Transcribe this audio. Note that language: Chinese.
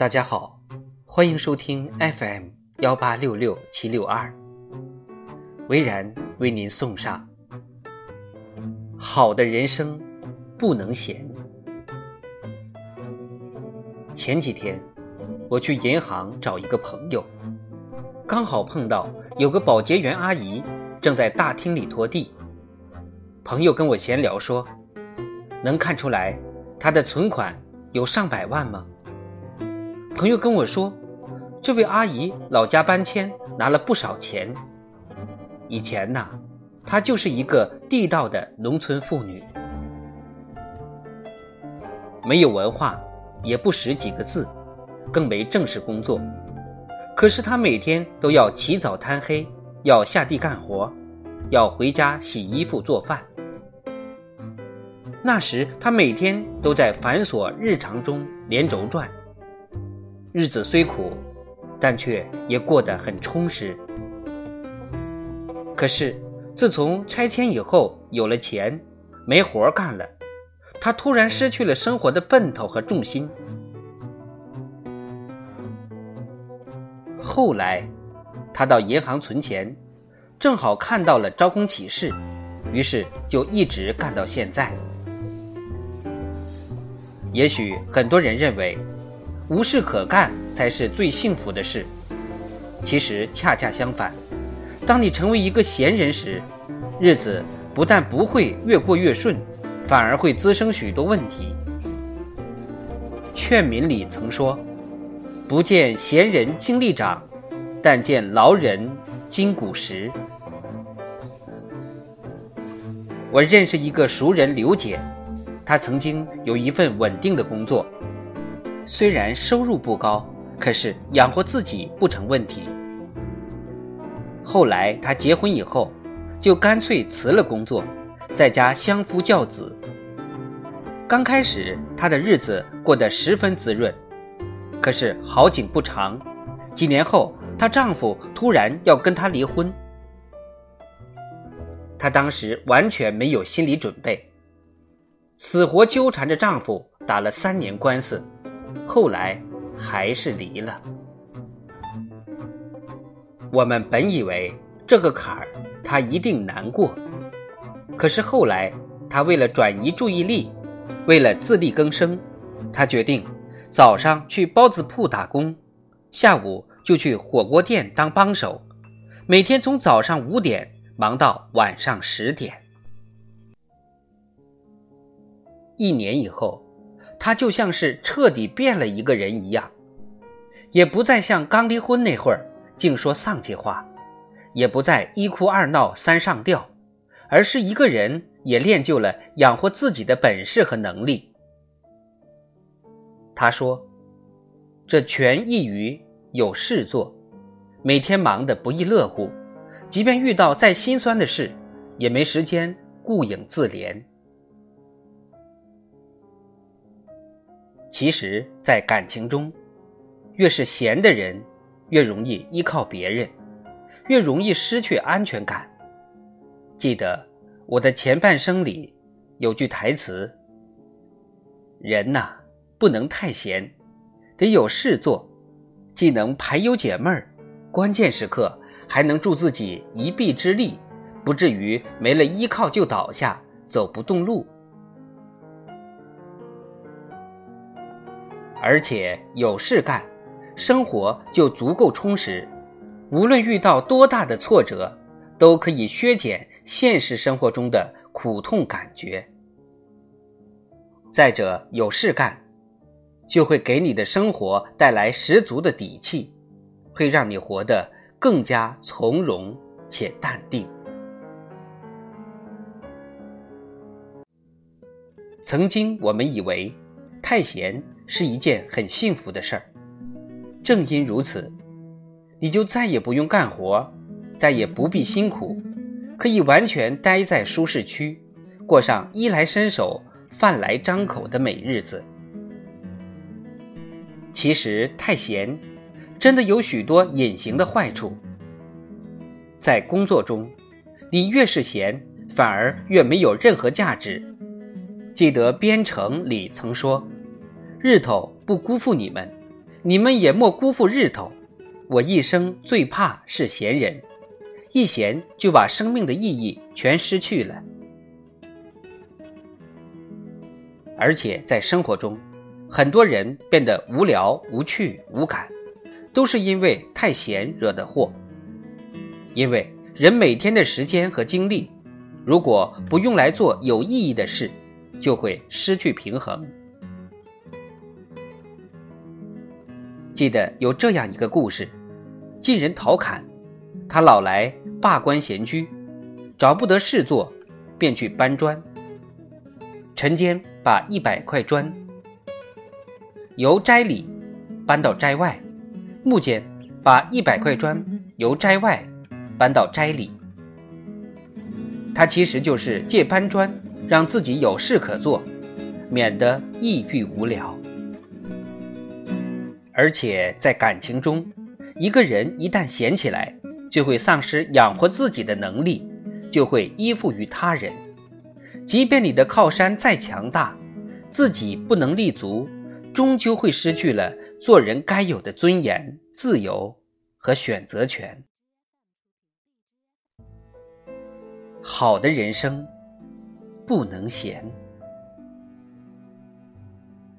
大家好，欢迎收听 FM 幺八六六七六二，维然为您送上好的人生不能闲。前几天我去银行找一个朋友，刚好碰到有个保洁员阿姨正在大厅里拖地。朋友跟我闲聊说，能看出来她的存款有上百万吗？朋友跟我说，这位阿姨老家搬迁，拿了不少钱。以前呢，她就是一个地道的农村妇女，没有文化，也不识几个字，更没正式工作。可是她每天都要起早贪黑，要下地干活，要回家洗衣服做饭。那时她每天都在繁琐日常中连轴转。日子虽苦，但却也过得很充实。可是，自从拆迁以后，有了钱，没活干了，他突然失去了生活的奔头和重心。后来，他到银行存钱，正好看到了招工启事，于是就一直干到现在。也许很多人认为。无事可干才是最幸福的事，其实恰恰相反。当你成为一个闲人时，日子不但不会越过越顺，反而会滋生许多问题。劝民里曾说：“不见闲人精力长，但见劳人筋骨实。”我认识一个熟人刘姐，她曾经有一份稳定的工作。虽然收入不高，可是养活自己不成问题。后来他结婚以后，就干脆辞了工作，在家相夫教子。刚开始，她的日子过得十分滋润。可是好景不长，几年后，她丈夫突然要跟她离婚。她当时完全没有心理准备，死活纠缠着丈夫，打了三年官司。后来还是离了。我们本以为这个坎儿他一定难过，可是后来他为了转移注意力，为了自力更生，他决定早上去包子铺打工，下午就去火锅店当帮手，每天从早上五点忙到晚上十点。一年以后。他就像是彻底变了一个人一样，也不再像刚离婚那会儿净说丧气话，也不再一哭二闹三上吊，而是一个人也练就了养活自己的本事和能力。他说：“这全异于有事做，每天忙得不亦乐乎，即便遇到再心酸的事，也没时间顾影自怜。”其实，在感情中，越是闲的人，越容易依靠别人，越容易失去安全感。记得我的前半生里有句台词：“人呐，不能太闲，得有事做，既能排忧解闷儿，关键时刻还能助自己一臂之力，不至于没了依靠就倒下，走不动路。”而且有事干，生活就足够充实。无论遇到多大的挫折，都可以削减现实生活中的苦痛感觉。再者，有事干，就会给你的生活带来十足的底气，会让你活得更加从容且淡定。曾经我们以为，太闲。是一件很幸福的事儿，正因如此，你就再也不用干活，再也不必辛苦，可以完全待在舒适区，过上衣来伸手、饭来张口的美日子。其实太闲，真的有许多隐形的坏处。在工作中，你越是闲，反而越没有任何价值。记得编程里曾说。日头不辜负你们，你们也莫辜负日头。我一生最怕是闲人，一闲就把生命的意义全失去了。而且在生活中，很多人变得无聊、无趣、无感，都是因为太闲惹的祸。因为人每天的时间和精力，如果不用来做有意义的事，就会失去平衡。记得有这样一个故事：晋人陶侃，他老来罢官闲居，找不得事做，便去搬砖。晨间把一百块砖由斋里搬到斋外，暮间把一百块砖由斋外。搬到斋里，他其实就是借搬砖，让自己有事可做，免得抑郁无聊。而且在感情中，一个人一旦闲起来，就会丧失养活自己的能力，就会依附于他人。即便你的靠山再强大，自己不能立足，终究会失去了做人该有的尊严、自由和选择权。好的人生，不能闲。